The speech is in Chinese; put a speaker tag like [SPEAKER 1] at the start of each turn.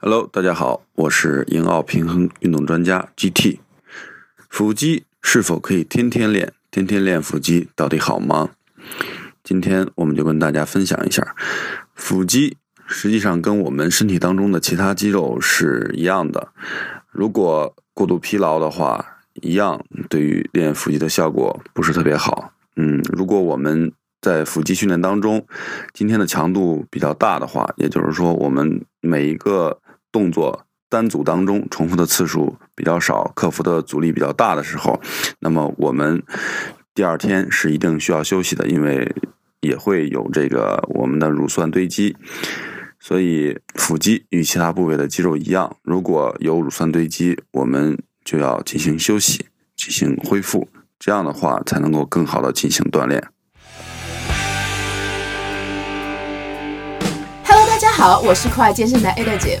[SPEAKER 1] Hello，大家好，我是英奥平衡运动专家 GT。腹肌是否可以天天练？天天练腹肌到底好吗？今天我们就跟大家分享一下，腹肌实际上跟我们身体当中的其他肌肉是一样的。如果过度疲劳的话，一样对于练腹肌的效果不是特别好。嗯，如果我们在腹肌训练当中，今天的强度比较大的话，也就是说我们每一个动作单组当中重复的次数比较少，克服的阻力比较大的时候，那么我们第二天是一定需要休息的，因为也会有这个我们的乳酸堆积。所以腹肌与其他部位的肌肉一样，如果有乳酸堆积，我们就要进行休息，进行恢复，这样的话才能够更好的进行锻炼。
[SPEAKER 2] Hello，大家好，我是酷爱健身的 Ada 姐。